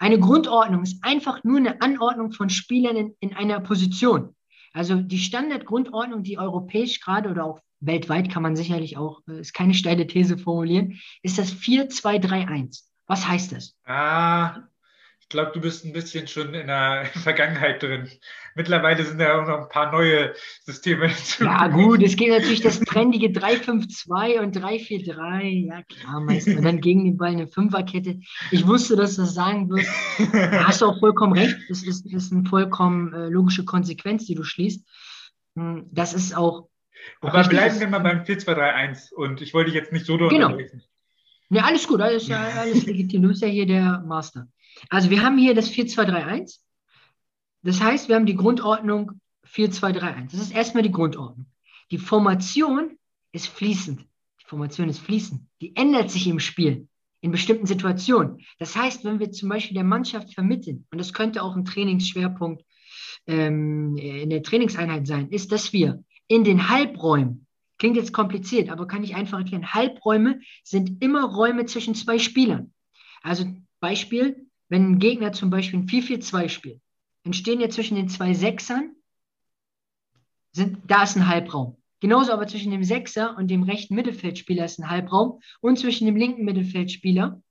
Eine Grundordnung ist einfach nur eine Anordnung von Spielern in, in einer Position. Also die Standardgrundordnung, die europäisch gerade oder auch weltweit kann man sicherlich auch, äh, ist keine steile These formulieren, ist das 4-2-3-1. Was heißt das? Ah, glaube, du bist ein bisschen schon in der Vergangenheit drin. Mittlerweile sind ja auch noch ein paar neue Systeme hinzu. Ja, gut, es geht natürlich das trendige 3-5-2 und 3-4-3. Ja, klar, meistens. Und dann gegen den Ball eine Fünferkette. Ich wusste, dass du das sagen wirst. Da hast du auch vollkommen recht. Das ist, das ist eine vollkommen äh, logische Konsequenz, die du schließt. Hm, das ist auch. Aber bleiben wir mal beim 4-2-3-1. Und ich wollte dich jetzt nicht so. Genau. Ja, alles gut, alles, alles legitim. Du bist ja hier der Master. Also wir haben hier das 4-2-3-1. Das heißt, wir haben die Grundordnung 4-2-3-1. Das ist erstmal die Grundordnung. Die Formation ist fließend. Die Formation ist fließend. Die ändert sich im Spiel in bestimmten Situationen. Das heißt, wenn wir zum Beispiel der Mannschaft vermitteln, und das könnte auch ein Trainingsschwerpunkt ähm, in der Trainingseinheit sein, ist, dass wir in den Halbräumen, klingt jetzt kompliziert, aber kann ich einfach erklären, Halbräume sind immer Räume zwischen zwei Spielern. Also Beispiel, wenn ein Gegner zum Beispiel ein 4-4-2 spielt, entstehen ja zwischen den zwei Sechsern, sind, da ist ein Halbraum. Genauso aber zwischen dem Sechser und dem rechten Mittelfeldspieler ist ein Halbraum und zwischen dem linken Mittelfeldspieler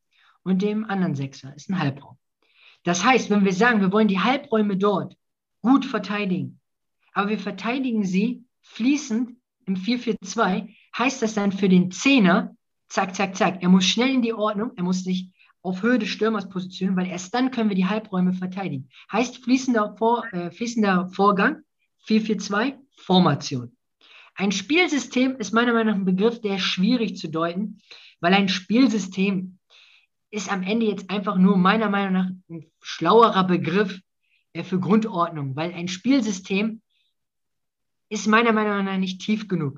und dem anderen Sechser ist ein Halbraum. Das heißt, wenn wir sagen, wir wollen die Halbräume dort gut verteidigen, aber wir verteidigen sie fließend im 4-4-2, heißt das dann für den Zehner, zack, zack, zack, er muss schnell in die Ordnung, er muss sich auf Höhe des Stürmers positionieren, weil erst dann können wir die Halbräume verteidigen. Heißt fließender, Vor, äh, fließender Vorgang, 4-4-2, Formation. Ein Spielsystem ist meiner Meinung nach ein Begriff, der schwierig zu deuten, weil ein Spielsystem ist am Ende jetzt einfach nur meiner Meinung nach ein schlauerer Begriff äh, für Grundordnung, weil ein Spielsystem ist meiner Meinung nach nicht tief genug.